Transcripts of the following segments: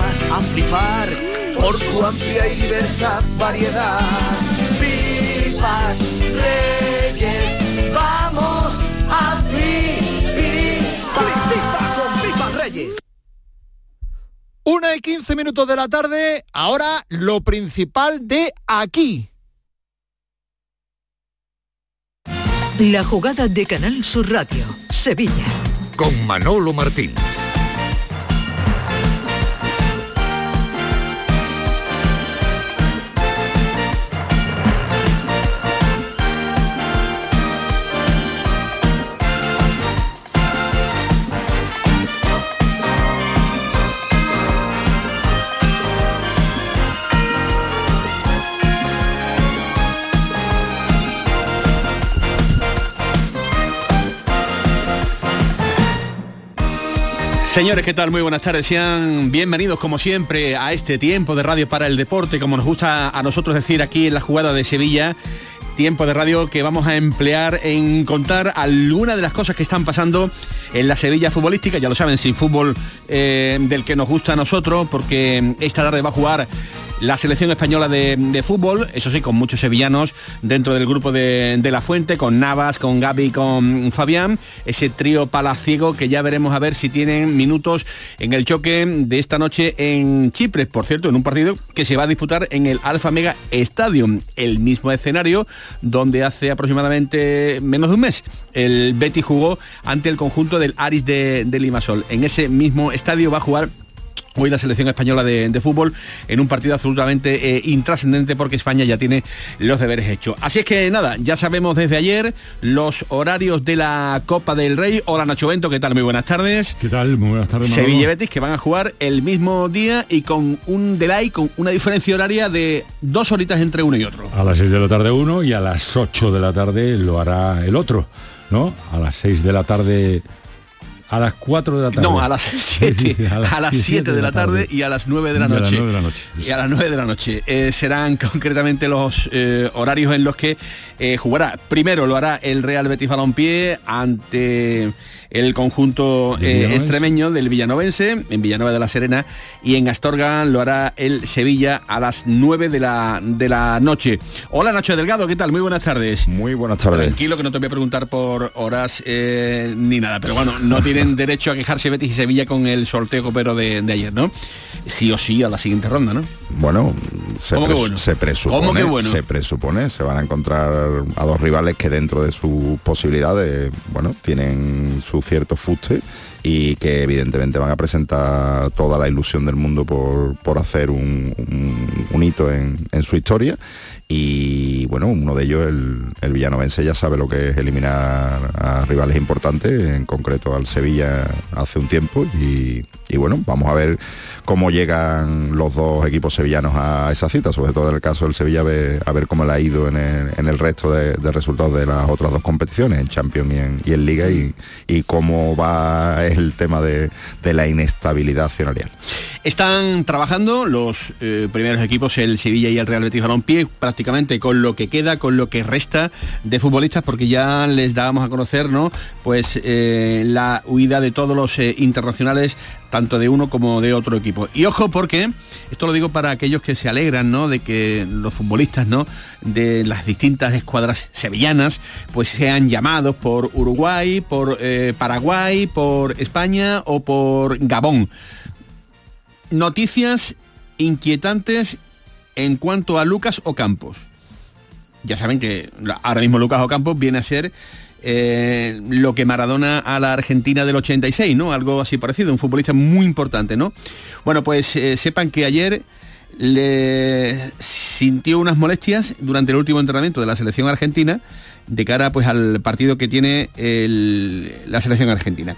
vas a flipar por su amplia y diversa variedad. Pipas Reyes, vamos a flipar. con Pipas Reyes. Una y 15 minutos de la tarde, ahora lo principal de aquí. La jugada de Canal Sur Radio, Sevilla. Con Manolo Martín. Señores, ¿qué tal? Muy buenas tardes. Sean bienvenidos como siempre a este tiempo de radio para el deporte, como nos gusta a nosotros decir aquí en la jugada de Sevilla. Tiempo de radio que vamos a emplear en contar algunas de las cosas que están pasando en la Sevilla futbolística. Ya lo saben, sin fútbol eh, del que nos gusta a nosotros, porque esta tarde va a jugar la selección española de, fútbol, eso sí, con muchos sevillanos dentro del grupo de, La Fuente, con Navas, con Gaby, con Fabián, ese trío palaciego que ya veremos a ver si tienen minutos en el choque de esta noche en Chipre, por cierto, en un partido que se va a disputar en el Alfa Mega Stadium, el mismo escenario donde hace aproximadamente menos de un mes el Betty jugó ante el conjunto del Aris de, de Limasol. En ese mismo estadio va a jugar hoy la selección española de, fútbol en un partido absolutamente eh, intrascendente porque España ya tiene los deberes hechos. Así es que nada, ya sabemos desde ayer los horarios de la Copa del Rey. Hola Nacho Bento, ¿qué tal? Muy buenas tardes. ¿Qué tal? Muy buenas tardes. Sevilla Betis que van a jugar el mismo día y con un delay, con una diferencia horaria de dos horitas entre uno y otro. A las 6 de la tarde uno y a las 8 de la tarde lo hará el otro, ¿no? A las 6 de la tarde a las 4 de la tarde. No, a las 7. a, las 7 de, la tarde, y a las 9 de la noche. Y a las 9 de la noche. Eh, serán concretamente los eh, horarios en los que eh, jugará. Primero lo hará el Real Betis Balompié ante el conjunto eh, extremeño del Villanovense, en Villanueva de la Serena, y en Astorga lo hará el Sevilla a las 9 de la, de la noche. Hola Nacho Delgado, ¿qué tal? Muy buenas tardes. Muy buenas tardes. Tranquilo que no te voy a preguntar por horas eh, ni nada, pero bueno, no tienen derecho a quejarse Betis y Sevilla con el sorteo copero de, de ayer, ¿no? Sí o sí a la siguiente ronda, ¿no? Bueno, se, se presupone, se presupone, se van a encontrar a dos rivales que dentro de sus posibilidades, bueno, tienen su cierto fuste y que evidentemente van a presentar toda la ilusión del mundo por, hacer un, hito en, su historia. Y bueno, uno de ellos, el, el, villanovense, ya sabe lo que es eliminar a rivales importantes, en concreto al Sevilla hace un tiempo. Y, bueno, vamos a ver cómo llegan los dos equipos sevillanos a esa cita, sobre todo en el caso del Sevilla, a ver, cómo le ha ido en el, resto de, resultados de las otras dos competiciones, en Champions y en, Liga, y, cómo va el tema de, la inestabilidad accionarial. Están trabajando los eh, primeros equipos, el Sevilla y el Real Betis Balompié, prácticamente con lo que queda, con lo que resta de futbolistas, porque ya les dábamos a conocer, ¿no? Pues eh, la huida de todos los eh, internacionales, tanto de uno como de otro equipo. Y ojo porque, esto lo digo para aquellos que se alegran, ¿no? De que los futbolistas, ¿no? De las distintas escuadras sevillanas, pues sean llamados por Uruguay, por Paraguay, por España o por Gabón noticias inquietantes en cuanto a Lucas Ocampos. Ya saben que ahora mismo Lucas Ocampos viene a ser eh, lo que Maradona a la Argentina del 86, ¿no? Algo así parecido, un futbolista muy importante, ¿no? Bueno, pues eh, sepan que ayer le sintió unas molestias durante el último entrenamiento de la selección argentina de cara pues al partido que tiene la selección argentina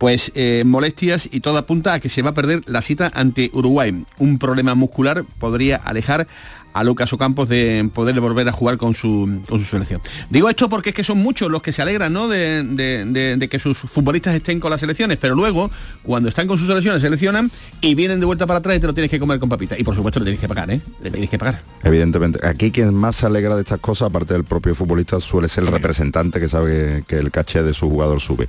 pues eh, molestias y todo apunta a que se va a perder la cita ante Uruguay. Un problema muscular podría alejar a Lucas Ocampos de poder volver a jugar con su, con su selección. Digo esto porque es que son muchos los que se alegran ¿no? de, que sus futbolistas estén con las selecciones, pero luego cuando están con sus selecciones seleccionan y vienen de vuelta para atrás y te lo tienes que comer con papita. Y por supuesto le tienes que pagar, ¿eh? Le tienes que pagar. Evidentemente. Aquí quien más se alegra de estas cosas, aparte del propio futbolista, suele ser el representante que sabe que el caché de su jugador sube.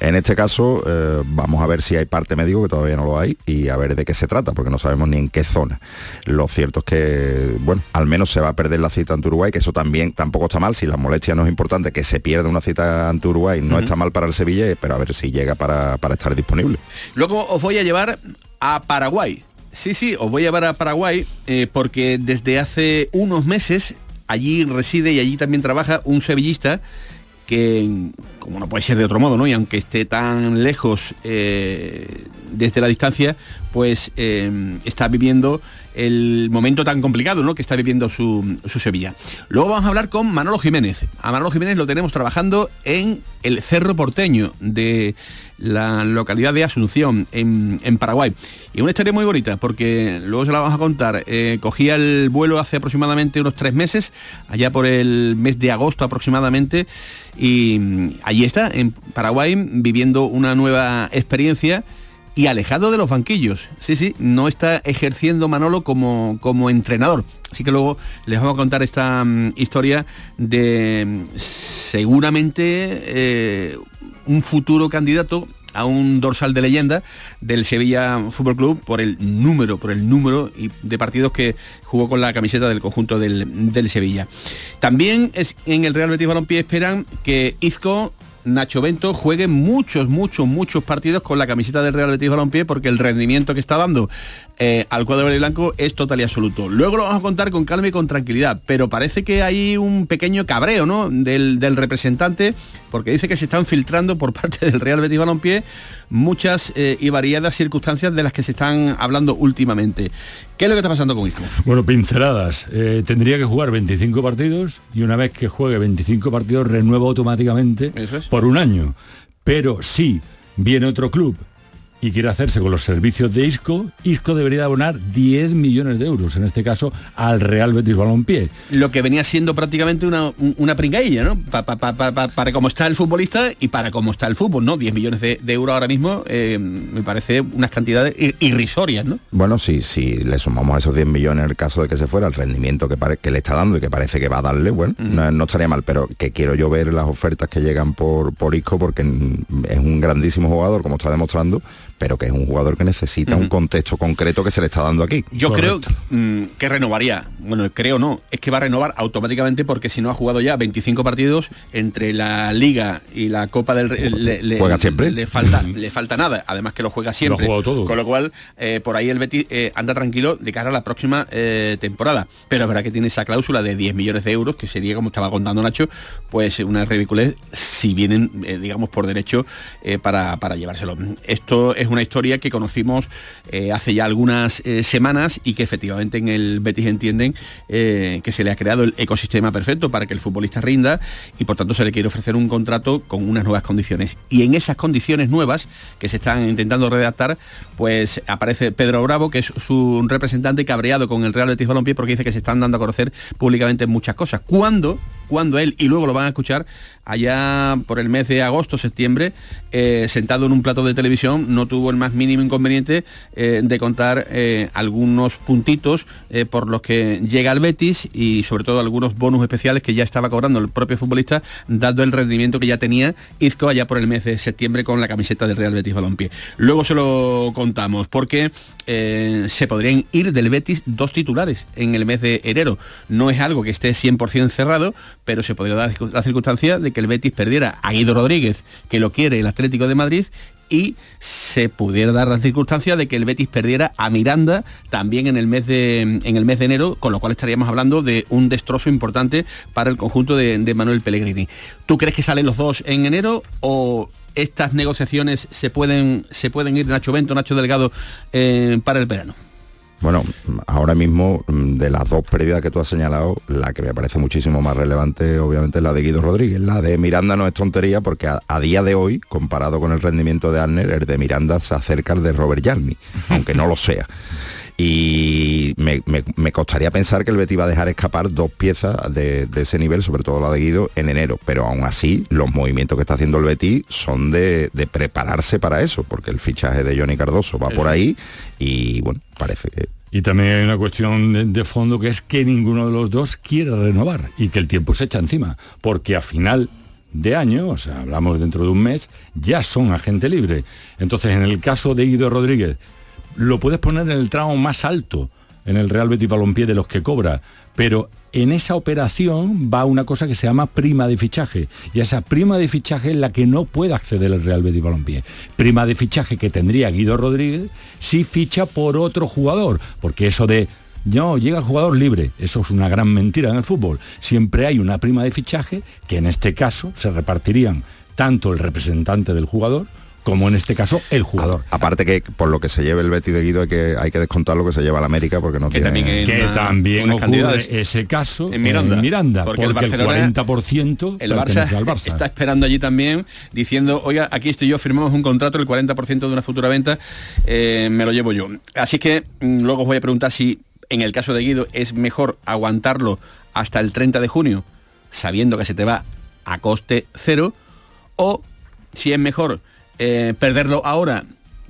En este caso, eh, vamos a ver si hay parte médico, que todavía no lo hay, y a ver de qué se trata, porque no sabemos ni en qué zona. Lo cierto es que bueno, al menos se va a perder la cita ante Uruguay, que eso también tampoco está mal, si la molestia no es importante, que se pierda una cita ante Uruguay no está mal para el Sevilla, pero a ver si llega para, estar disponible. Luego os voy a llevar a Paraguay. Sí, sí, os voy a llevar a Paraguay eh, porque desde hace unos meses allí reside y allí también trabaja un sevillista que, como no puede ser de otro modo, ¿no? Y aunque esté tan lejos eh, desde la distancia, pues eh, está viviendo el momento tan complicado ¿no? que está viviendo su, Sevilla. Luego vamos a hablar con Manolo Jiménez. A Manolo Jiménez lo tenemos trabajando en el Cerro Porteño de la localidad de Asunción, en, Paraguay. Y una historia muy bonita, porque luego se la vamos a contar. Eh, cogía el vuelo hace aproximadamente unos tres meses, allá por el mes de agosto aproximadamente, y allí está, en Paraguay, viviendo una nueva experiencia y alejado de los banquillos. Sí, sí, no está ejerciendo Manolo como, como entrenador. Así que luego les vamos a contar esta mm, historia de mm, seguramente eh, un futuro candidato a un dorsal de leyenda del Sevilla Fútbol Club por el número, por el número de partidos que jugó con la camiseta del conjunto del, del Sevilla. También es, en el Real Betis Balompié esperan que Izco Nacho Bento juegue muchos, muchos, muchos partidos con la camiseta del Real Betis Balompié porque el rendimiento que está dando eh, al cuadro verde y blanco es total y absoluto. Luego lo vamos a contar con calma y con tranquilidad, pero parece que hay un pequeño cabreo ¿no? del, del representante porque dice que se están filtrando por parte del Real Betis Balompié muchas eh, y variadas circunstancias de las que se están hablando últimamente. ¿Qué es lo que está pasando con Isco? Bueno, pinceladas. Eh, tendría que jugar 25 partidos y una vez que juegue 25 partidos renueva automáticamente por un año. Pero si viene otro club y quiere hacerse con los servicios de ISCO, ISCO debería abonar 10 millones de euros, en este caso al Real Betis Balompié. Lo que venía siendo prácticamente una, una pringailla, ¿no? para cómo está el futbolista y para cómo está el fútbol, ¿no? 10 millones de, euros ahora mismo eh, me parece unas cantidades irrisorias, ¿no? Bueno, sí, si le sumamos a esos 10 millones en el caso de que se fuera, el rendimiento que, que le está dando y que parece que va a darle, bueno, no, estaría mal, pero que quiero yo ver las ofertas que llegan por, por ISCO porque es un grandísimo jugador, como está demostrando, pero que es un jugador que necesita un contexto concreto que se le está dando aquí. Yo creo mm, que renovaría, bueno, creo no, es que va a renovar automáticamente porque si no ha jugado ya 25 partidos entre la Liga y la Copa del le, juega siempre. Le falta, le falta nada, además que lo juega siempre. Con lo cual, eh, por ahí el Betis eh, anda tranquilo de cara a la próxima eh, temporada. Pero es verdad que tiene esa cláusula de 10 millones de euros, que sería, como estaba contando Nacho, pues una ridiculez si vienen, digamos, por derecho para, para llevárselo. Esto es una historia que conocimos eh, hace ya algunas eh, semanas y que efectivamente en el Betis entienden eh, que se le ha creado el ecosistema perfecto para que el futbolista rinda y por tanto se le quiere ofrecer un contrato con unas nuevas condiciones. Y en esas condiciones nuevas que se están intentando redactar, pues aparece Pedro Bravo, que es su representante cabreado con el Real Betis Balompié porque dice que se están dando a conocer públicamente muchas cosas. Cuando cuando él, y luego lo van a escuchar allá por el mes de agosto, septiembre, eh, sentado en un plato de televisión, no tuvo el más mínimo inconveniente eh, de contar eh, algunos puntitos por los que llega al Betis y sobre todo algunos bonus especiales que ya estaba cobrando el propio futbolista, dado el rendimiento que ya tenía Izco allá por el mes de septiembre con la camiseta del Real Betis Balompié. Luego se lo contamos, porque se podrían ir del Betis dos titulares en el mes de enero. No es algo que esté 100% cerrado, pero se podría dar la circunstancia de que el Betis perdiera a Guido Rodríguez, que lo quiere el Atlético de Madrid, y se pudiera dar la circunstancia de que el Betis perdiera a Miranda también en el mes de, en el mes de enero, con lo cual estaríamos hablando de un destrozo importante para el conjunto de, Manuel Pellegrini. ¿Tú crees que salen los dos en enero o estas negociaciones se pueden, se pueden ir Nacho Bento, Nacho Delgado eh, para el verano? Bueno, ahora mismo mm, de las dos pérdidas que tú has señalado, la que me parece muchísimo más relevante obviamente es la de Guido Rodríguez. La de Miranda no es tontería porque a, día de hoy, comparado con el rendimiento de Arner, el de Miranda se acerca al de Robert Jarni, aunque no lo sea. Y me, costaría pensar que el Betis va a dejar escapar dos piezas de, ese nivel, sobre todo la de Guido, en enero. Pero aún así, los movimientos que está haciendo el Betis son de, prepararse para eso, porque el fichaje de Johnny Cardoso va por ahí y bueno, parece que y también hay una cuestión de, fondo que es que ninguno de los dos quiere renovar y que el tiempo se echa encima, porque a final de año, o sea, hablamos dentro de un mes, ya son agente libre. Entonces, en el caso de Guido Rodríguez, lo puedes poner en el tramo más alto en el Real Betis Balompié de los que cobra, pero en esa operación va una cosa que se llama prima de fichaje. Y esa prima de fichaje es la que no puede acceder el Real Betis Balompié. Prima de fichaje que tendría Guido Rodríguez si ficha por otro jugador. Porque eso de no, llega el jugador libre. Eso es una gran mentira en el fútbol. Siempre hay una prima de fichaje que en este caso se repartirían tanto el representante del jugador como en este caso el jugador. aparte que por lo que se lleve el Betty de Guido hay que, hay que descontar lo que se lleva al América porque no tiene... También que también ocurre ese caso en Miranda, porque, el, 40% el Barça, está esperando allí también diciendo, oiga, aquí estoy yo, firmamos un contrato, el 40% de una futura venta eh, me lo llevo yo. Así que mm, luego os voy a preguntar si en el caso de Guido es mejor aguantarlo hasta el 30 de junio sabiendo que se te va a coste cero o si es mejor eh, perderlo ahora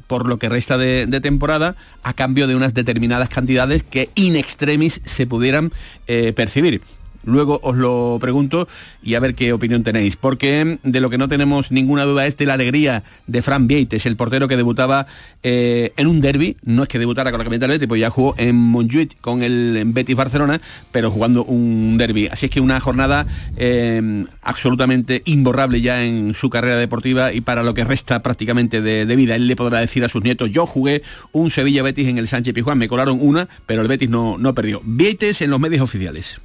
por lo que resta de, temporada a cambio de unas determinadas cantidades que in extremis se pudieran eh, percibir. Luego os lo pregunto y a ver qué opinión tenéis, porque de lo que no tenemos ninguna duda es de la alegría de Fran Vieites, el portero que debutaba eh, en un derby, no es que debutara con la camiseta del Betis, pues ya jugó en Montjuic con el Betis Barcelona, pero jugando un derby. Así es que una jornada eh, absolutamente imborrable ya en su carrera deportiva y para lo que resta prácticamente de, vida. Él le podrá decir a sus nietos, yo jugué un Sevilla Betis en el Sánchez Pijuán, me colaron una, pero el Betis no, no perdió. Vieites en los medios oficiales.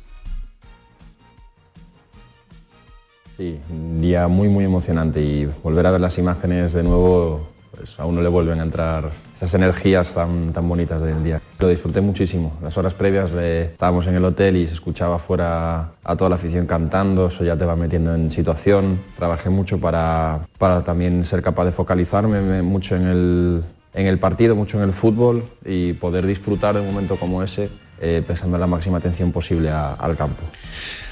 Sí, un día muy muy emocionante y volver a ver las imágenes de nuevo, pues a uno le vuelven a entrar esas energías tan, tan bonitas del día. Lo disfruté muchísimo. Las horas previas estábamos en el hotel y se escuchaba fuera a toda la afición cantando, eso ya te va metiendo en situación. Trabajé mucho para, para también ser capaz de focalizarme mucho en el, en el partido, mucho en el fútbol y poder disfrutar de un momento como ese, eh, prestando la máxima atención posible al campo.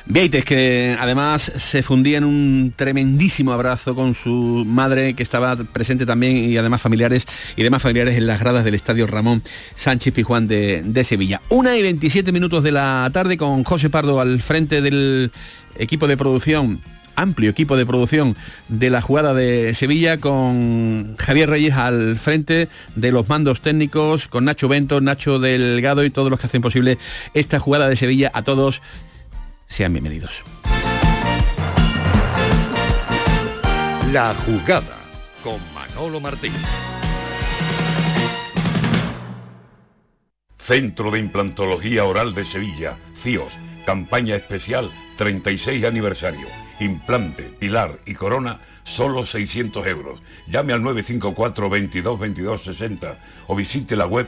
Vieites, que además se fundía en un tremendísimo abrazo con su madre, que estaba presente también, y además familiares y demás familiares en las gradas del Estadio Ramón Sánchez Pijuán de, de Sevilla. Una y 27 minutos de la tarde con José Pardo al frente del equipo de producción amplio equipo de producción de la jugada de Sevilla con Javier Reyes al frente de los mandos técnicos, con Nacho Bento, Nacho Delgado y todos los que hacen posible esta jugada de Sevilla. A todos sean bienvenidos. La jugada con Manolo Martín. Centro de Implantología Oral de Sevilla, CIOS, campaña especial 36 aniversario. Implante, pilar y corona, solo 600 euros. Llame al 954 22 22 60 o visite la web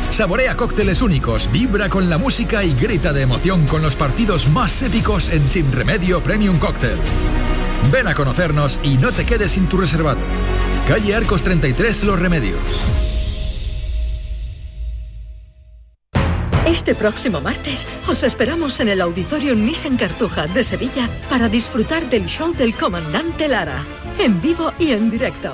Saborea cócteles únicos, vibra con la música y grita de emoción con los partidos más épicos en Sin Remedio Premium Cóctel. Ven a conocernos y no te quedes sin tu reservado. Calle Arcos 33 Los Remedios. Este próximo martes os esperamos en el Auditorio Nissan Cartuja de Sevilla para disfrutar del show del comandante Lara, en vivo y en directo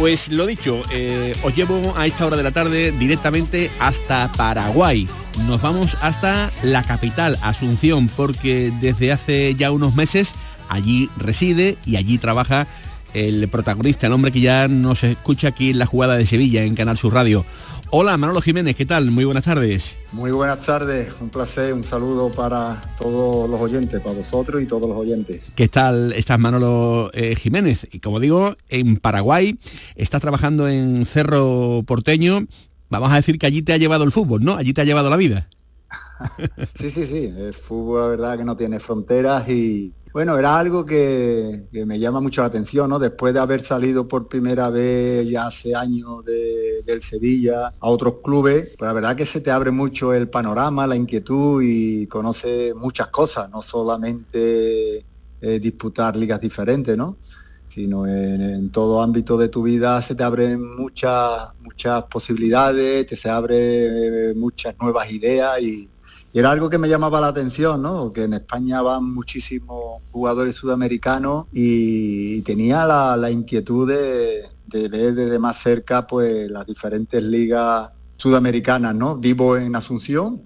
Pues lo dicho, eh, os llevo a esta hora de la tarde directamente hasta Paraguay. Nos vamos hasta la capital, Asunción, porque desde hace ya unos meses allí reside y allí trabaja el protagonista, el hombre que ya nos escucha aquí en la jugada de Sevilla, en Canal Sur Radio. Hola, Manolo Jiménez, ¿qué tal? Muy buenas tardes. Muy buenas tardes, un placer, un saludo para todos los oyentes, para vosotros y todos los oyentes. ¿Qué tal? Estás Manolo eh, Jiménez y como digo, en Paraguay, estás trabajando en Cerro Porteño, vamos a decir que allí te ha llevado el fútbol, ¿no? Allí te ha llevado la vida. Sí, sí, sí, el fútbol la verdad que no tiene fronteras y, bueno, era algo que, me llama mucho la atención, ¿no? Después de haber salido por primera vez ya hace años del Sevilla a otros clubes, pues la verdad que se te abre mucho el panorama, la inquietud y conoce muchas cosas, no solamente eh, disputar ligas diferentes, ¿no? Sino en, todo ámbito de tu vida se te abren muchas, muchas posibilidades, te se abren muchas nuevas ideas y, y era algo que me llamaba la atención, ¿no? Que en España van muchísimos jugadores sudamericanos y, tenía la, inquietud de, ver desde más cerca pues las diferentes ligas sudamericanas, ¿no? Vivo en Asunción,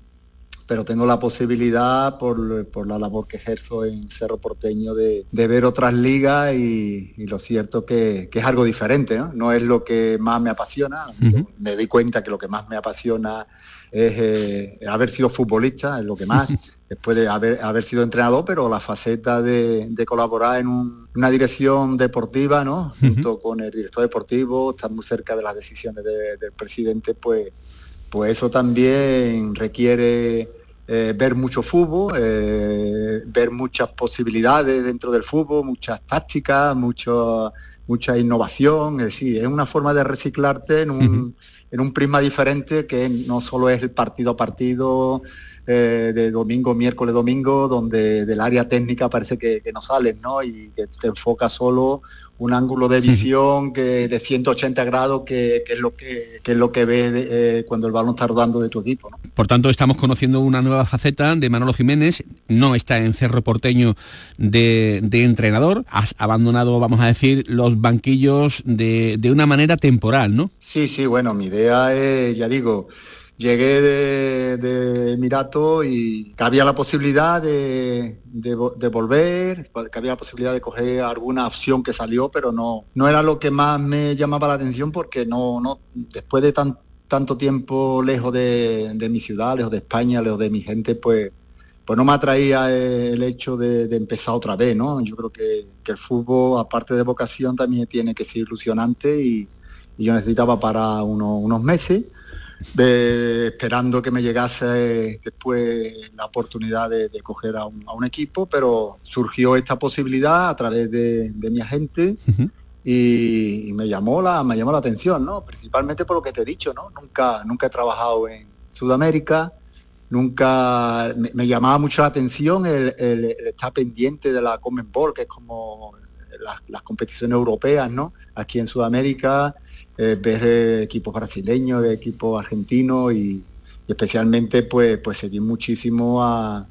pero tengo la posibilidad por, la labor que ejerzo en Cerro Porteño de, ver otras ligas y, lo cierto que, que, es algo diferente, ¿no? No es lo que más me apasiona, me doy cuenta que lo que más me apasiona es eh, haber sido futbolista, es lo que más, después de haber, haber sido entrenador, pero la faceta de, colaborar en una dirección deportiva, ¿no? Junto con el director deportivo, estar muy cerca de las decisiones del presidente, pues, pues eso también requiere eh, ver mucho fútbol, eh, ver muchas posibilidades dentro del fútbol, muchas tácticas, mucho, mucha innovación, es decir, es una forma de reciclarte en un en un prisma diferente que no solo es el partido a partido eh, de domingo, miércoles, domingo, donde del área técnica parece que, no sales, ¿no? Y que te enfoca solo un ángulo de visión que de 180 grados que, es lo que, es lo que ves eh, cuando el balón está rodando de tu equipo. Por tanto, estamos conociendo una nueva faceta de Manolo Jiménez, no está en Cerro Porteño de, entrenador, has abandonado, vamos a decir, los banquillos de, de una manera temporal, ¿no? Sí, sí, bueno, mi idea es, ya digo, llegué de, Emirato y había la posibilidad de, volver, que había la posibilidad de coger alguna opción que salió, pero no, no era lo que más me llamaba la atención porque no, no, después de tantas tanto tiempo lejos de, de mi ciudad, lejos de España, lejos de mi gente, pues pues no me atraía el hecho de, de empezar otra vez, ¿no? Yo creo que, el fútbol, aparte de vocación, también tiene que ser ilusionante y, y yo necesitaba para uno, unos meses, de, esperando que me llegase después la oportunidad de, de coger a un, a un, equipo, pero surgió esta posibilidad a través de, de mi agente. Uh -huh. y, y, me llamó la me llamó la atención, ¿no? Principalmente por lo que te he dicho, ¿no? Nunca nunca he trabajado en Sudamérica, nunca me, me, llamaba mucho la atención el, el, el, estar pendiente de la Common Ball, que es como las, las competiciones europeas, ¿no? Aquí en Sudamérica, eh, ver eh, equipos brasileños, equipos argentinos y, y, especialmente pues pues seguir muchísimo a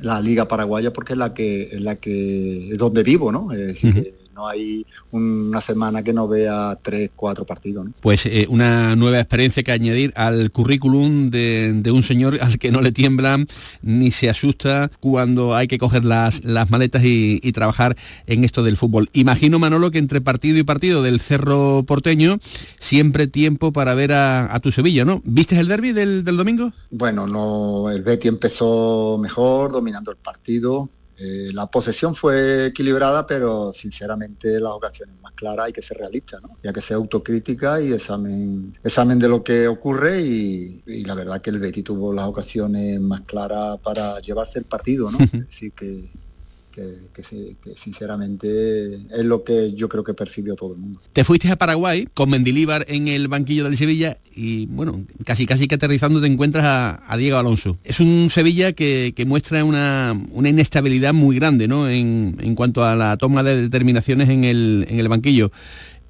la Liga Paraguaya porque es la que es la que es donde vivo, ¿no? Es decir, uh -huh. No hay una semana que no vea tres, cuatro partidos. ¿no? Pues eh, una nueva experiencia que añadir al currículum de, de, un señor al que no le tiemblan ni se asusta cuando hay que coger las, las maletas y, y, trabajar en esto del fútbol. Imagino, Manolo, que entre partido y partido del Cerro Porteño, siempre tiempo para ver a, a tu Sevilla, ¿no? ¿Viste el derby del, del domingo? Bueno, no, el Betty empezó mejor, dominando el partido, eh, la posesión fue equilibrada, pero sinceramente las ocasiones más claras hay que ser realista, ¿no? Ya que sea autocrítica y examen, examen de lo que ocurre y, y, la verdad que el Betty tuvo las ocasiones más claras para llevarse el partido, ¿no? es decir, que, que, que, que, sinceramente es lo que yo creo que percibió todo el mundo. Te fuiste a Paraguay con Mendilíbar en el banquillo del Sevilla y bueno, casi casi que aterrizando te encuentras a, a Diego Alonso. Es un Sevilla que, que muestra una, una, inestabilidad muy grande ¿no? en, en, cuanto a la toma de determinaciones en el, en el banquillo.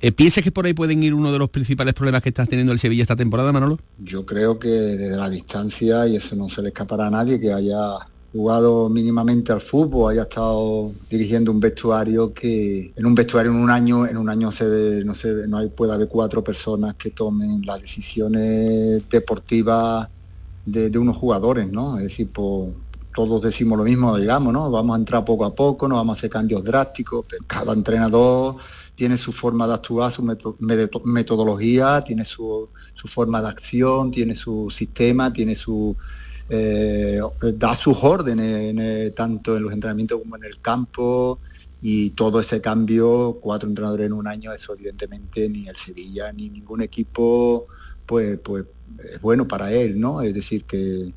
Eh, ¿Piensas que por ahí pueden ir uno de los principales problemas que estás teniendo el Sevilla esta temporada, Manolo? Yo creo que desde la distancia, y eso no se le escapará a nadie, que haya jugado mínimamente al fútbol, haya estado dirigiendo un vestuario que en un vestuario en un año, en un año se ve, no se no hay, puede haber cuatro personas que tomen las decisiones deportivas de, unos jugadores, ¿no? Es decir, por, todos decimos lo mismo, digamos, ¿no? Vamos a entrar poco a poco, no vamos a hacer cambios drásticos, cada entrenador tiene su forma de actuar, su metodología, tiene su, su forma de acción, tiene su sistema, tiene su eh, da sus órdenes eh, tanto en los entrenamientos como en el campo y todo ese cambio, cuatro entrenadores en un año, eso evidentemente ni el Sevilla ni ningún equipo pues, pues es bueno para él, ¿no? Es decir, que,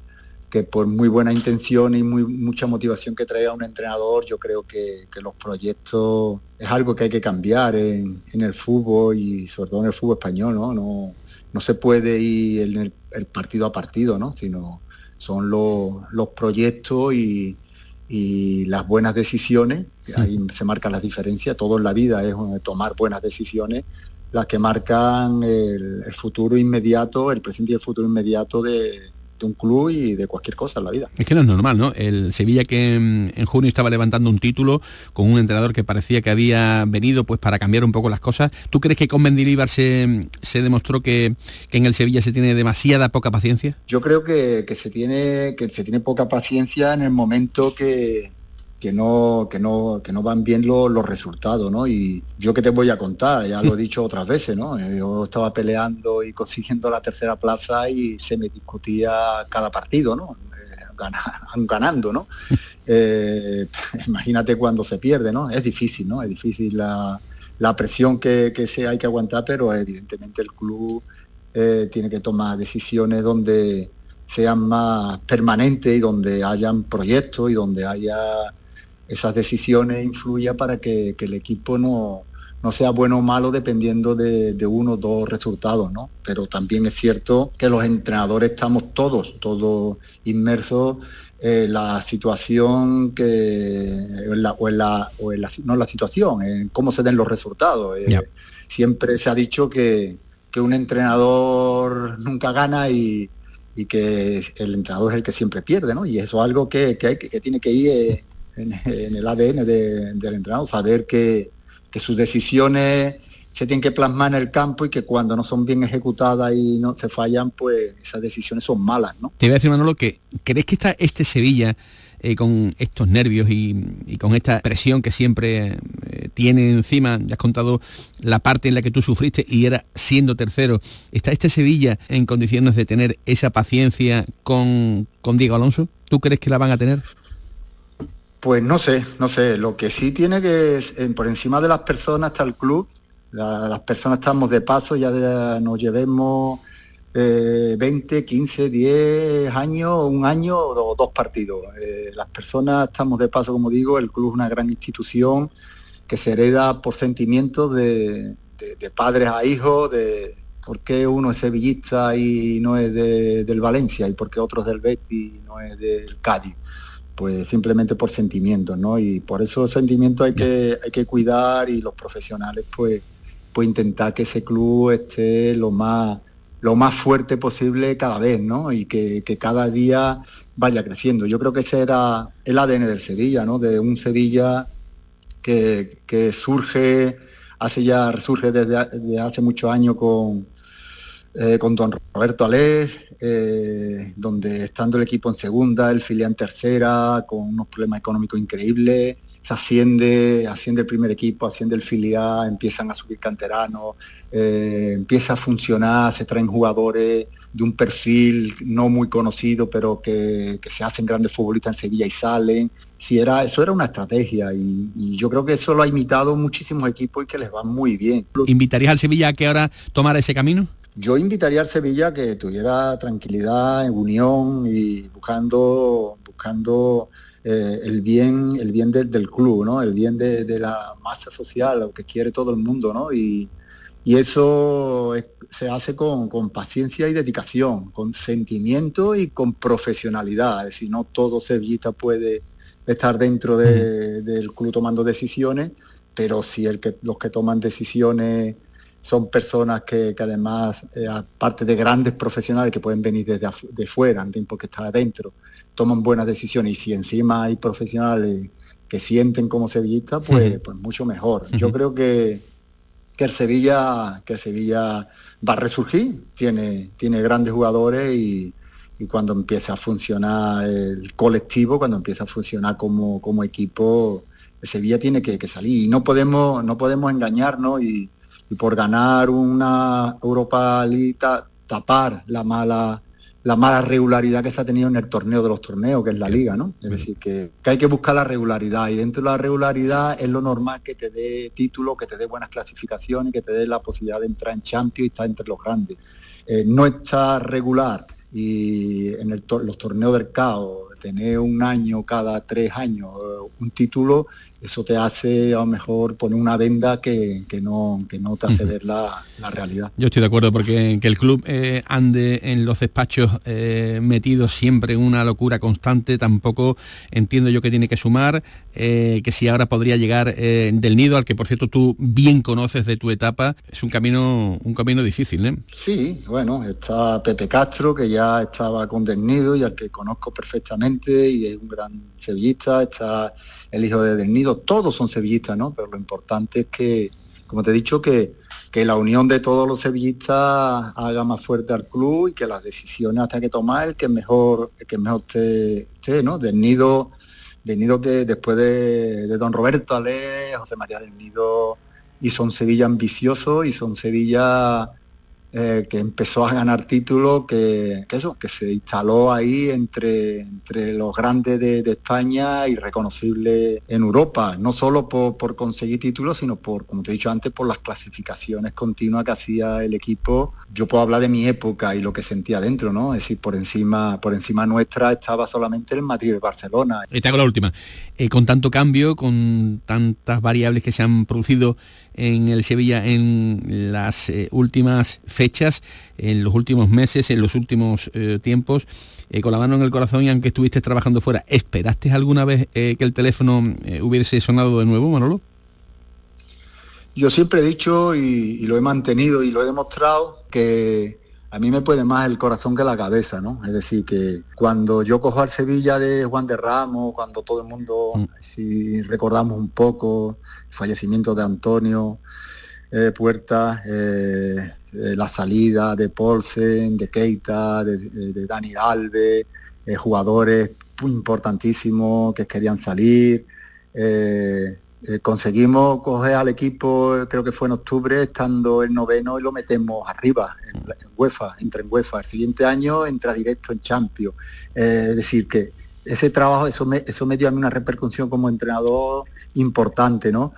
que por muy buena intención y muy, mucha motivación que traiga un entrenador, yo creo que, que, los proyectos es algo que hay que cambiar en, en, el fútbol y sobre todo en el fútbol español, ¿no? No, no se puede ir en el, el partido a partido, ¿no? Sino son los, los proyectos y, y, las buenas decisiones, ahí se marcan las diferencias, todo en la vida es tomar buenas decisiones, las que marcan el, el futuro inmediato, el presente y el futuro inmediato de, de un club y de cualquier cosa en la vida. Es que no es normal, ¿no? El Sevilla que en, en, junio estaba levantando un título con un entrenador que parecía que había venido pues para cambiar un poco las cosas. ¿Tú crees que con Mendilibar se, se demostró que, que, en el Sevilla se tiene demasiada poca paciencia? Yo creo que, que, se tiene que se tiene poca paciencia en el momento que, que no, que no, que no van bien lo, los resultados, ¿no? Y yo que te voy a contar, ya lo he dicho otras veces, ¿no? Yo estaba peleando y consiguiendo la tercera plaza y se me discutía cada partido, ¿no? Eh, ganando, ¿no? Eh, imagínate cuando se pierde, ¿no? Es difícil, ¿no? Es difícil la, la presión que, que se hay que aguantar, pero evidentemente el club eh, tiene que tomar decisiones donde sean más permanentes y donde hayan proyectos y donde haya esas decisiones influya para que, que el equipo no, no, sea bueno o malo dependiendo de, de, uno o dos resultados, ¿no? Pero también es cierto que los entrenadores estamos todos, todos inmersos en la situación que, en la, o, en la, o en la, no en la situación, en cómo se den los resultados. Yeah. Eh, siempre se ha dicho que, que un entrenador nunca gana y, y que el entrenador es el que siempre pierde, ¿no? Y eso es algo que, que, hay, que, que tiene que ir eh, en, el ADN de, del entrenador, saber que, que, sus decisiones se tienen que plasmar en el campo y que cuando no son bien ejecutadas y no se fallan, pues esas decisiones son malas, ¿no? Te voy a decir, Manolo, que ¿crees que está este Sevilla eh, con estos nervios y, y, con esta presión que siempre eh, tiene encima, ya has contado la parte en la que tú sufriste y era siendo tercero. ¿Está este Sevilla en condiciones de tener esa paciencia con, con Diego Alonso? ¿Tú crees que la van a tener? Pues no sé, no sé. Lo que sí tiene que, por encima de las personas está el club. las personas estamos de paso, ya nos llevemos 20, 15, 10 años, un año o dos partidos. Eh, las personas estamos de paso, como digo, el club es una gran institución que se hereda por sentimientos de, padres a hijos, de por qué uno es sevillista y no es del Valencia y por qué otro es del Betis y no es del Cádiz. Pues simplemente por sentimientos, ¿no? Y por esos sentimientos hay que, hay que cuidar y los profesionales pues, pues intentar que ese club esté lo más lo más fuerte posible cada vez, ¿no? Y que, cada día vaya creciendo. Yo creo que ese era el ADN del Sevilla, ¿no? De un Sevilla que, surge, hace ya, resurge desde, hace muchos años con, eh, con don Roberto Alés, eh, donde estando el equipo en segunda, el filial en tercera, con unos problemas económicos increíbles, se asciende, asciende el primer equipo, asciende el filial, empiezan a subir canteranos, eh, empieza a funcionar, se traen jugadores de un perfil no muy conocido, pero que, se hacen grandes futbolistas en Sevilla y salen. Si era, eso era una estrategia y, yo creo que eso lo ha imitado muchísimos equipos y que les va muy bien. ¿Invitarías al Sevilla a que ahora tomara ese camino? Yo invitaría al Sevilla a que tuviera tranquilidad, en unión y buscando, buscando eh, el bien, el bien del club, ¿no? El bien de, la masa social, lo que quiere todo el mundo, ¿no? Y, eso se hace con, paciencia y dedicación, con sentimiento y con profesionalidad. Es decir, no todo sevillista puede estar dentro del club tomando decisiones, pero si el que, los que toman decisiones son personas que, además, eh, aparte de grandes profesionales que pueden venir desde de fuera, en tiempo que está adentro, toman buenas decisiones y si encima hay profesionales que sienten como sevillistas, pues, pues mucho mejor. Yo creo que, que el Sevilla, que Sevilla va a resurgir, tiene, tiene grandes jugadores y, cuando empiece a funcionar el colectivo, cuando empiece a funcionar como, como equipo, el Sevilla tiene que, salir. Y no podemos, no podemos engañarnos y, por ganar una Europa League tapar la mala la mala regularidad que se ha tenido en el torneo de los torneos, que es la liga, ¿no? Es decir, que, hay que buscar la regularidad y dentro de la regularidad es lo normal que te dé título, que te dé buenas clasificaciones, que te dé la posibilidad de entrar en Champions y estar entre los grandes. Eh, no está regular y en los torneos del caos, tener un año cada tres años eh, un título, eso te hace a lo mejor poner una venda que, no, que no te hace ver la, realidad. Yo estoy de acuerdo porque que el club eh, ande en los despachos eh, metidos siempre en una locura constante, tampoco entiendo yo que tiene que sumar, eh, que si ahora podría llegar del nido, al que por cierto tú bien conoces de tu etapa, es un camino, un camino difícil. ¿eh? Sí, bueno, está Pepe Castro, que ya estaba con del nido y al que conozco perfectamente y es un gran sevillista, está el hijo de Del Nido, todos son sevillistas, ¿no? Pero lo importante es que, como te he dicho, que, que la unión de todos los sevillistas haga más fuerte al club y que las decisiones hasta que tomar el que mejor, el que mejor esté, ¿no? Del Nido, Del Nido que después de, de Don Roberto Ale, José María Del Nido hizo un Sevilla ambicioso, hizo un Sevilla eh, que empezó a ganar títulos, que, eso, que se instaló ahí entre, entre los grandes de, España y reconocible en Europa, no solo por, conseguir títulos, sino por, como te he dicho antes, por las clasificaciones continuas que hacía el equipo. Yo puedo hablar de mi época y lo que sentía dentro, ¿no? Es decir, por encima, por encima nuestra estaba solamente el Madrid y Barcelona. Y te hago la última. Eh, con tanto cambio, con tantas variables que se han producido en el Sevilla en las eh, últimas fechas, en los últimos meses, en los últimos eh, tiempos, eh, con la mano en el corazón y aunque estuviste trabajando fuera, ¿esperaste alguna vez que el teléfono hubiese sonado de nuevo, Manolo? Yo siempre he dicho y lo he mantenido y lo he demostrado que a mí me puede más el corazón que la cabeza, ¿no? Es decir, que cuando yo cojo al Sevilla de Juan de Ramos, cuando todo el mundo, mm. si recordamos un poco, el fallecimiento de Antonio eh, Puerta, eh, eh, la salida de Polsen, de Keita, de, Dani Alves, jugadores importantísimos que querían salir, Eh, conseguimos coger al equipo, creo que fue en octubre, estando el noveno y lo metemos arriba, en, en UEFA, entra en UEFA. El siguiente año entra directo en Champions. Eh, es decir, que ese trabajo, eso me, eso me dio a mí una repercusión como entrenador importante, ¿no?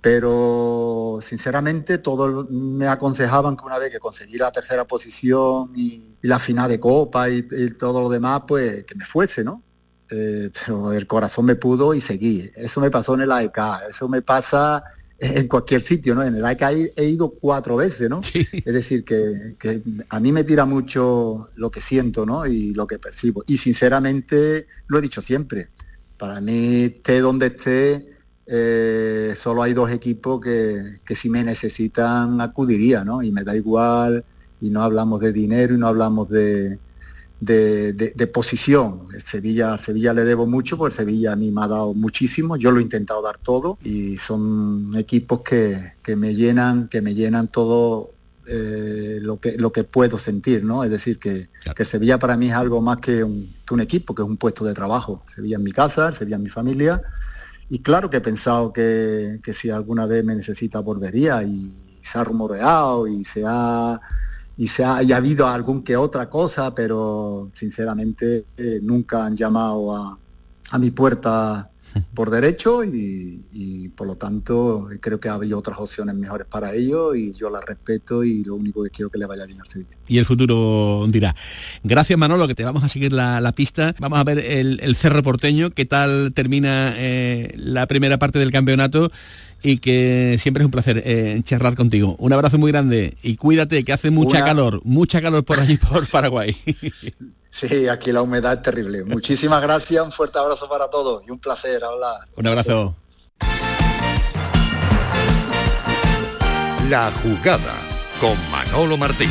Pero sinceramente todos me aconsejaban que una vez que conseguí la tercera posición y, la final de Copa y todo lo demás, pues que me fuese, ¿no? Eh, pero el corazón me pudo y seguí. Eso me pasó en el AEK, eso me pasa en cualquier sitio, ¿no? En el AEK he, ido cuatro veces, ¿no? Es decir, que, que a mí me tira mucho lo que siento, ¿no? Y lo que percibo. Y sinceramente, lo he dicho siempre, para mí, esté donde esté, eh, solo hay dos equipos que, que si me necesitan acudiría, ¿no? Y me da igual, y no hablamos de dinero y no hablamos de, de, de- de posición. El Sevilla, Sevilla le debo mucho, porque Sevilla a mí me ha dado muchísimo, yo lo he intentado dar todo y son equipos que, que me llenan, que me llenan todo eh, lo que lo que puedo sentir, ¿no? Es decir, que, que el Sevilla para mí es algo más que un, que un equipo, que es un puesto de trabajo. Sevilla en mi casa, Sevilla en mi familia. Y claro que he pensado que, que si alguna vez me necesita volvería y se ha rumoreado y se ha y se ha, habido algún que otra cosa, pero sinceramente eh, nunca han llamado a, a mi puerta por derecho y, y, por lo tanto creo que ha habido otras opciones mejores para ellos y yo las respeto y lo único que quiero que le vaya bien al Sevilla. y el futuro dirá. Gracias Manolo, que te vamos a seguir la, la pista. Vamos a ver el, el Cerro Porteño, qué tal termina eh, la primera parte del campeonato y que siempre es un placer eh, charlar contigo. Un abrazo muy grande y cuídate, que hace mucha Una- calor, mucha calor por allí, por Paraguay. Sí, aquí la humedad es terrible. Muchísimas gracias, un fuerte abrazo para todos y un placer hablar. un abrazo. La jugada con Manolo Martín.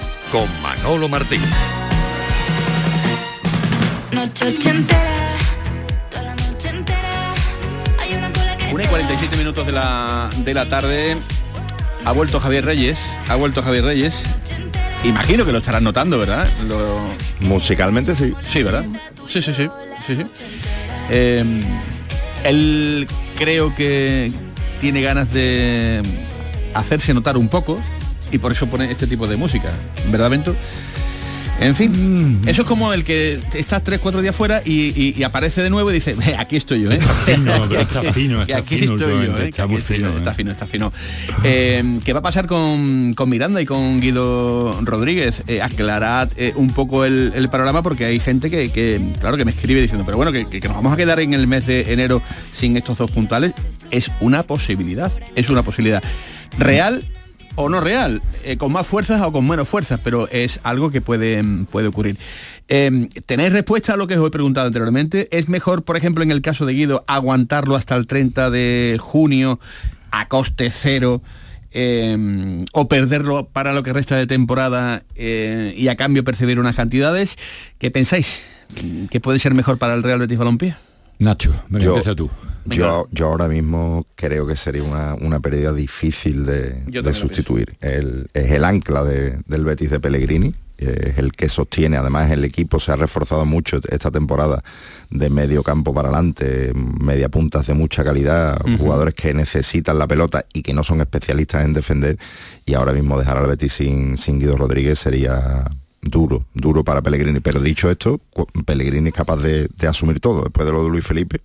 con Manolo Martín. Noche ochentera, toda la noche entera. Hay una cola que 1 y 47 minutos de la, de la tarde. Ha vuelto Javier Reyes, ha vuelto Javier Reyes. Imagino que lo estarán notando, ¿verdad? Lo- Musicalmente sí. Sí, ¿verdad? Sí, sí, sí. sí, sí. Eh, él creo que tiene ganas de hacerse notar un poco y por eso pone este tipo de música, ¿verdad, Bento? En fin, eso es como el que estás tres, cuatro días fuera y, y- y aparece de nuevo y dice, "Eh, aquí estoy yo, ¿eh? fino, pero está fino, Que está aquí fino estoy yo, ¿eh? está muy fino, Está ¿eh? fino, está fino. Eh, ¿Qué va a pasar con, con Miranda y con Guido Rodríguez? Eh, aclarad eh, un poco el, el panorama porque hay gente que, que, claro, que me escribe diciendo, pero bueno, que- que nos vamos a quedar en el mes de enero sin estos dos puntales. Es una posibilidad, es una posibilidad. Real o no real, eh, con más fuerzas o con menos fuerzas, pero es algo que puede, mm, puede ocurrir. Eh, ¿Tenéis respuesta a lo que os he preguntado anteriormente? ¿Es mejor, por ejemplo, en el caso de Guido, aguantarlo hasta el 30 de junio a coste cero? eh, o perderlo para lo que resta de temporada eh, y a cambio percibir unas cantidades. ¿Qué pensáis? ¿Que puede ser mejor para el Real Betis Balompié? Nacho, venga, Yo- empieza tú. Yo, yo ahora mismo creo que sería una, una pérdida difícil de, sustituir. El- es el ancla de- del Betis de Pellegrini, es el que sostiene, además el equipo se ha reforzado mucho esta temporada de medio campo para adelante, media puntas de mucha calidad, jugadores que necesitan la pelota y que no son especialistas en defender, y ahora mismo dejar al Betis sin, sin Guido Rodríguez sería duro, duro para Pellegrini. Pero dicho esto, Pellegrini es capaz de, de asumir todo, después de lo de Luis Felipe.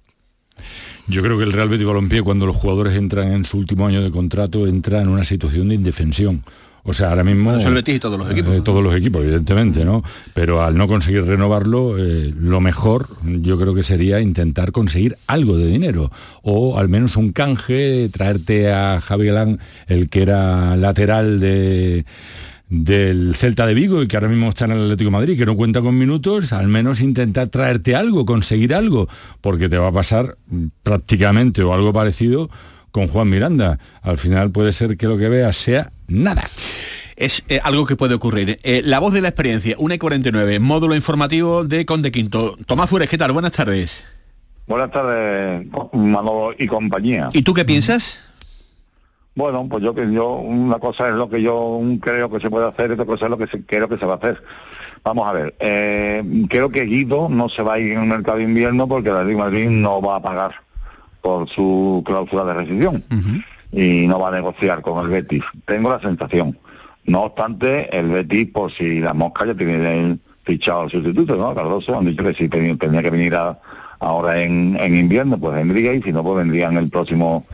Yo creo que el Real Betis Balompié, cuando los jugadores entran en su último año de contrato, entra en una situación de indefensión. O sea, ahora mismo... Eso el Betis y todos los equipos, eh, ¿no? todos los equipos, evidentemente, ¿no? Pero al no conseguir renovarlo, eh, lo mejor yo creo que sería intentar conseguir algo de dinero. O al menos un canje, traerte a Javi Galán, el que era lateral de del Celta de Vigo y que ahora mismo está en el Atlético de Madrid, que no cuenta con minutos, al menos intentar traerte algo, conseguir algo, porque te va a pasar prácticamente o algo parecido con Juan Miranda. Al final puede ser que lo que veas sea nada es eh, algo que puede ocurrir. Eh, la voz de la experiencia, 1 y 49, módulo informativo de Conde Quinto. Tomás Fures, ¿qué tal? Buenas tardes. Buenas tardes, Manolo y compañía. ¿Y tú qué piensas? Bueno, pues yo que yo una cosa es lo que yo creo que se puede hacer, y otra cosa es lo que se, creo que se va a hacer. Vamos a ver, eh, creo que Guido no se va a ir en el mercado de invierno porque la Liga Madrid no va a pagar por su cláusula de rescisión y no va a negociar con el Betis. Tengo la sensación. No obstante, el Betis, por si la mosca ya tiene fichado al sustituto, ¿no? Cardoso, han dicho que si tenía, que venir ahora en, invierno, pues vendría y si no, pues vendría en el próximo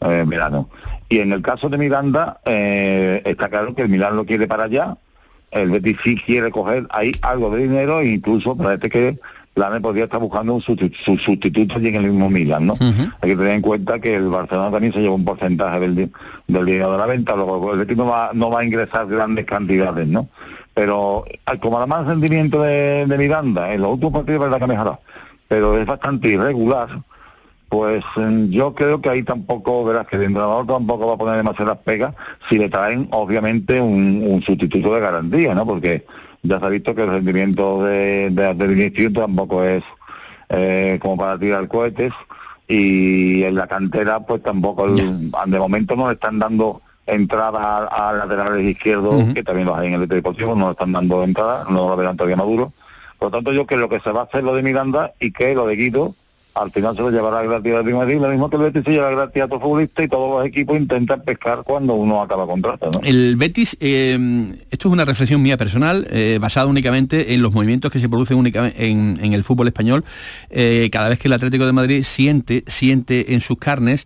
eh, verano. Y en el caso de Miranda, eh, está claro que el Milán lo quiere para allá, el Betis sí quiere coger ahí algo de dinero e incluso parece que Plane podría estar buscando un sustituto allí en el mismo Milan, ¿no? Hay que tener en cuenta que el Barcelona también se lleva un porcentaje del, del dinero de la venta, luego el Betis no va, no va a ingresar grandes cantidades, ¿no? Pero como además el sentimiento de, Miranda, en los últimos partidos verdad que ha mejorado, pero es bastante irregular, pues mm, yo creo que ahí tampoco, verás que el entrenador tampoco va a poner demasiadas pegas si le traen obviamente un, un sustituto de garantía, ¿no? Porque ya se ha visto que el rendimiento de, de, tampoco es eh, como para tirar cohetes y en la cantera pues tampoco, de momento no le están dando entrada a, laterales izquierdos, que también los hay en el deportivo, no le están dando entrada, no lo verán todavía maduro. Por lo tanto yo que lo que se va a hacer lo de Miranda y que lo de Guido al final se lo llevará gratis a Madrid, lo mismo que el Betis se lleva gratis a todo futbolista y todos los equipos intentan pescar cuando uno acaba contrato. ¿no? El Betis, eh, esto es una reflexión mía personal, eh, basada únicamente en los movimientos que se producen únicamente en, el fútbol español. Eh, cada vez que el Atlético de Madrid siente, siente en sus carnes,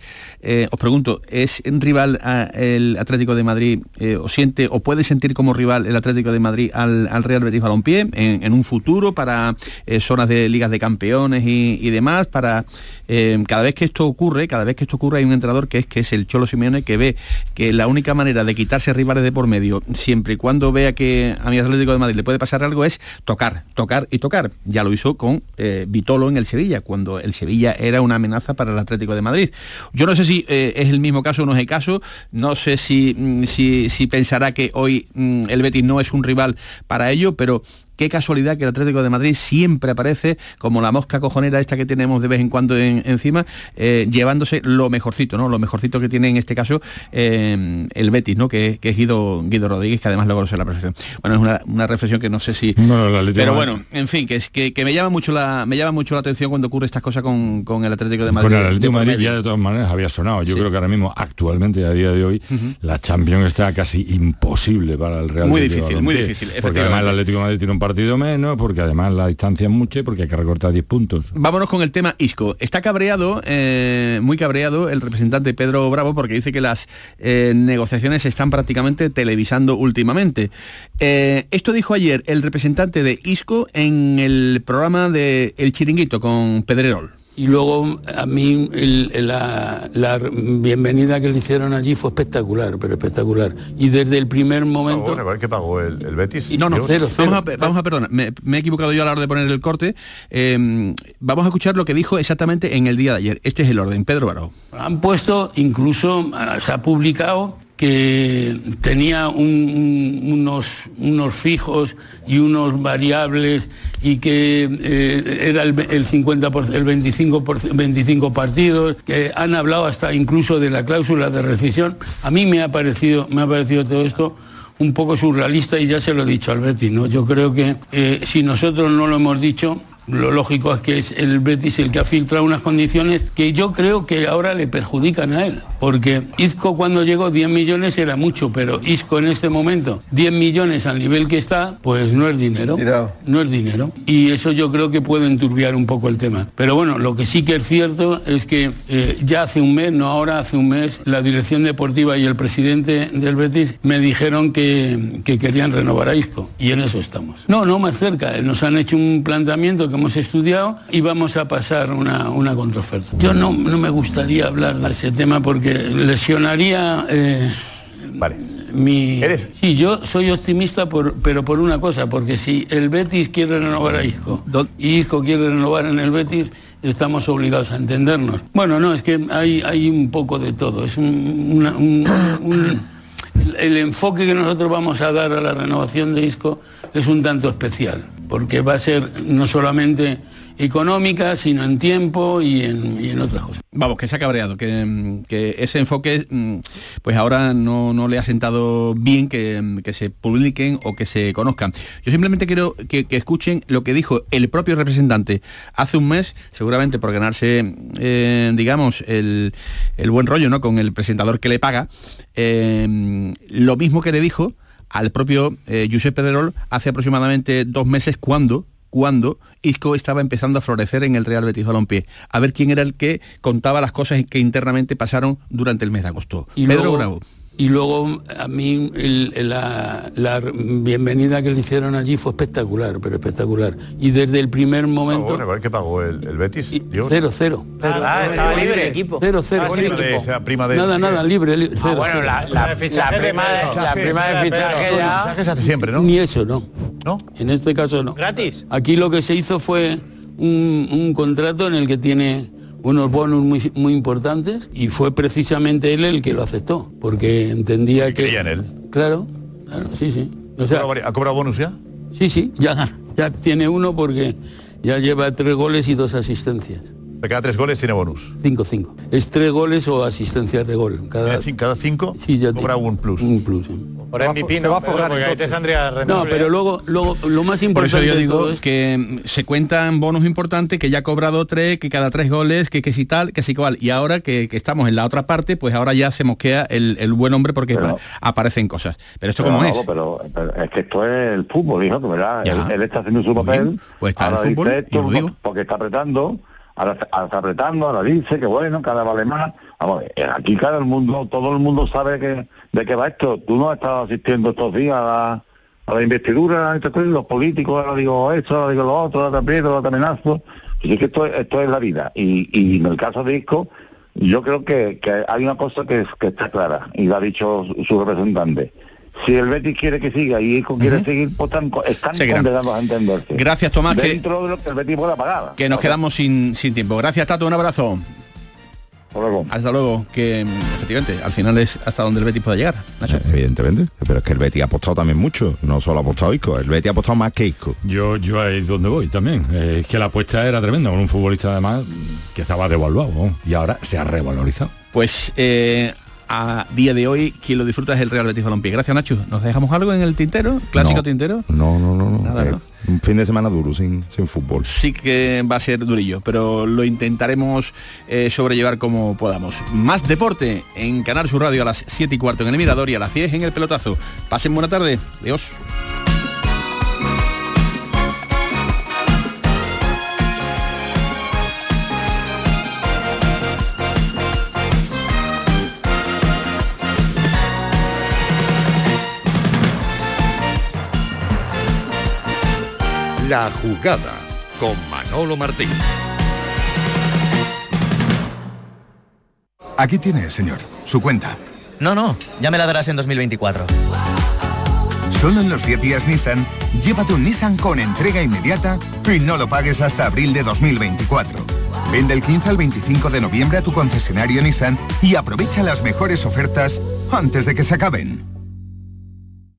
os pregunto, ¿es rival el Atlético de Madrid o siente o puede sentir como rival el Atlético de Madrid al, Real Betis Balompié en, un futuro para zonas de ligas de campeones y demás? Para eh, cada vez que esto ocurre, cada vez que esto ocurre hay un entrenador que es que es el Cholo Simeone que ve que la única manera de quitarse rivales de por medio, siempre y cuando vea que a mi Atlético de Madrid le puede pasar algo, es tocar, tocar y tocar. Ya lo hizo con eh, Vitolo en el Sevilla, cuando el Sevilla era una amenaza para el Atlético de Madrid. Yo no sé si eh, es el mismo caso o no es el caso, no sé si, mm, si, si pensará que hoy mm, el Betis no es un rival para ello, pero qué casualidad que el Atlético de Madrid siempre aparece como la mosca cojonera esta que tenemos de vez en cuando encima, eh, llevándose lo mejorcito, ¿no? Lo mejorcito que tiene en este caso eh, el Betis, ¿no? Que, es Guido, Guido Rodríguez, que además lo conoce la perfección. Bueno, es una, reflexión que no sé si. pero bueno, en fin, que, es, que, me llama mucho la me llama mucho la atención cuando ocurre estas cosas con, el Atlético de Madrid. Con el Atlético de Madrid ya de todas maneras había sonado. Yo creo que ahora mismo, actualmente, a día de hoy, la Champions está casi imposible para el Real Muy difícil, muy difícil. Porque además el Atlético de Madrid tiene un partido menos, porque además la distancia es mucha y porque hay que recortar 10 puntos. Vámonos con el tema Isco. Está cabreado, eh, muy cabreado el representante Pedro Bravo porque dice que las eh, negociaciones se están prácticamente televisando últimamente. Eh, esto dijo ayer el representante de Isco en el programa de El Chiringuito con Pedrerol. Y luego a mí la, bienvenida que le hicieron allí fue espectacular, pero espectacular. Y desde el primer momento... bueno, ¿Qué pagó el, Betis? no, no, cero, Vamos, a, vamos a, perdona, me, he equivocado yo a la hora de poner el corte. Em, vamos a escuchar lo que dijo exactamente en el día de ayer. Este es el orden, Pedro Baró. Han puesto, incluso se ha publicado que tenía unos, unos fijos y unos variables y que eh, era el, el 50 el 25 25 partidos que han hablado hasta incluso de la cláusula de rescisión. A mí me ha parecido me ha parecido todo esto un poco surrealista y ya se lo he dicho al yo creo que eh, si nosotros no lo hemos dicho lo lógico es que es el Betis el que ha filtrado unas condiciones que yo creo que ahora le perjudican a él. Porque Isco cuando llegó 10 millones era mucho, pero Isco en este momento 10 millones al nivel que está, pues no es dinero. No es dinero. Y eso yo creo que puede enturbiar un poco el tema. Pero bueno, lo que sí que es cierto es que eh, ya hace un mes, no ahora, hace un mes, la dirección deportiva y el presidente del Betis me dijeron que, que querían renovar a Isco. Y en eso estamos. No, no más cerca. Nos han hecho un planteamiento que hemos estudiado y vamos a pasar una, una contraoferta. Yo no, no me gustaría hablar de ese tema porque lesionaría... Eh, vale. Mi... Sí, yo soy optimista, por, pero por una cosa, porque si el Betis quiere renovar a Isco y Isco quiere renovar en el Betis, estamos obligados a entendernos. Bueno, no, es que hay, hay un poco de todo. Es un- una- un- un- el enfoque que nosotros vamos a dar a la renovación de Isco es un tanto especial, porque va a ser no solamente económica, sino en tiempo y en, otras cosas. Vamos, que se ha cabreado, que, mm, ese enfoque mm, pues ahora no, no le ha sentado bien que, mm, que se publiquen o que se conozcan. Yo simplemente quiero que, que escuchen lo que dijo el propio representante hace un mes, seguramente por ganarse, eh, digamos, el, el buen rollo ¿no? con el presentador que le paga, eh, lo mismo que le dijo al propio eh, Josep Pedrerol hace aproximadamente dos meses cuando cuando Isco estaba empezando a florecer en el Real Betis Balompié. A ver quién era el que contaba las cosas que internamente pasaron durante el mes de agosto. Y Pedro luego, Bravo. Y luego a mí el- la, la bienvenida que le hicieron allí fue espectacular, pero espectacular. Y desde el primer momento... ¿Qué pagó el, el Betis? Dios. Cero, cero. Ah, estaba libre el equipo. Cero, cero. Ah, cero. prima de- o sea, prima de- Nada, nada, libre. li- cero, bueno, cero. la- la- la prima de- la prima de fichaje ya- Fichaje se hace siempre, ¿no? Ni eso, no. ¿No? En este caso no. ¿Gratis? Aquí lo que se hizo fue un, un contrato en el que tiene unos bonos muy, muy importantes y fue precisamente él el que lo aceptó, porque entendía que... creía en él. Claro, claro, sí, sí. O sea, ¿Ha cobrado bonus ya? sí, sí, ya, ya tiene uno porque ya lleva tres goles y dos asistencias. De cada tres goles tiene bonus. Cinco, cinco. Es tres goles o asistencias de gol. Cada, cada cinco sí, ya cobra un plus. Un plus. Por MVP se va a forrar No, pero luego, luego lo más Por importante eso yo digo es- que mm, se cuentan bonos importantes, que ya ha cobrado tres, que cada tres goles, que, que si tal, que si cual. Y ahora que, que estamos en la otra parte, pues ahora ya se mosquea el, el buen hombre porque Pero- aparecen cosas. Pero esto como es. Pero, pero es que esto es el fútbol, hijo, que verdad. Él, él está haciendo su papel. pues está el fútbol, dice y esto lo digo. porque está apretando, ahora, ahora está apretando, ahora dice que bueno, cada vale más. Vamos, eh, aquí cada el mundo, todo el mundo sabe que de qué va esto. Tú no has estado asistiendo estos días a la, a la investidura, cosas, los políticos, ahora digo esto, ahora digo lo otro, ahora aprieto, ahora amenazo. Pues es que esto, esto es la vida. Y, y en el caso de Isco, yo creo que, que hay una cosa que, es- que está clara, y lo ha dicho su, su representante. Si el Betis quiere que siga y Isco quiere seguir, pues están, están condenados a entenderse. Gracias, Tomás, que- Dentro de lo que el Betis pueda pagar. que nos quedamos sin, sin tiempo. Gracias, Tato, un abrazo. Hasta luego, que mm, efectivamente al final es hasta donde el Betis pueda llegar. Nacho. Evidentemente, pero es que el Betis ha apostado también mucho, no solo ha apostado Isco, el Betis ha apostado más que Isco. Yo, yo ahí es donde voy también. Eh, es que la apuesta era tremenda, con un futbolista además que estaba devaluado ¿no? y ahora se ha revalorizado. Pues eh, a día de hoy quien lo disfruta es el Real Betis Balompié. Gracias, Nacho. ¿Nos dejamos algo en el tintero? ¿Clásico No. tintero? No, no, no, no. Nada, Eh, ¿no? Un fin de semana duro, sin, sin fútbol. sí que va a ser durillo, pero lo intentaremos eh, sobrellevar como podamos. Más deporte en Canal Sur Radio a las 7 y cuarto en el Mirador y a las 10 en el Pelotazo. Pasen buena tarde. Adiós. La jugada con Manolo Martín. Aquí tiene, señor, su cuenta. No, no, ya me la darás en 2024. Solo en los 10 días Nissan, llévate un Nissan con entrega inmediata y no lo pagues hasta abril de 2024. Vende el 15 al 25 de noviembre a tu concesionario Nissan y aprovecha las mejores ofertas antes de que se acaben.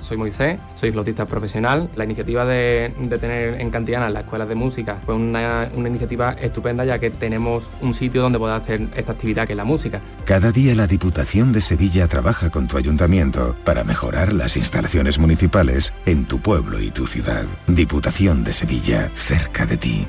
Soy Moisés, soy flautista profesional. La iniciativa de, de tener en Cantiana las escuelas de música fue una, una iniciativa estupenda ya que tenemos un sitio donde poder hacer esta actividad que es la música. Cada día la Diputación de Sevilla trabaja con tu ayuntamiento para mejorar las instalaciones municipales en tu pueblo y tu ciudad. Diputación de Sevilla, cerca de ti.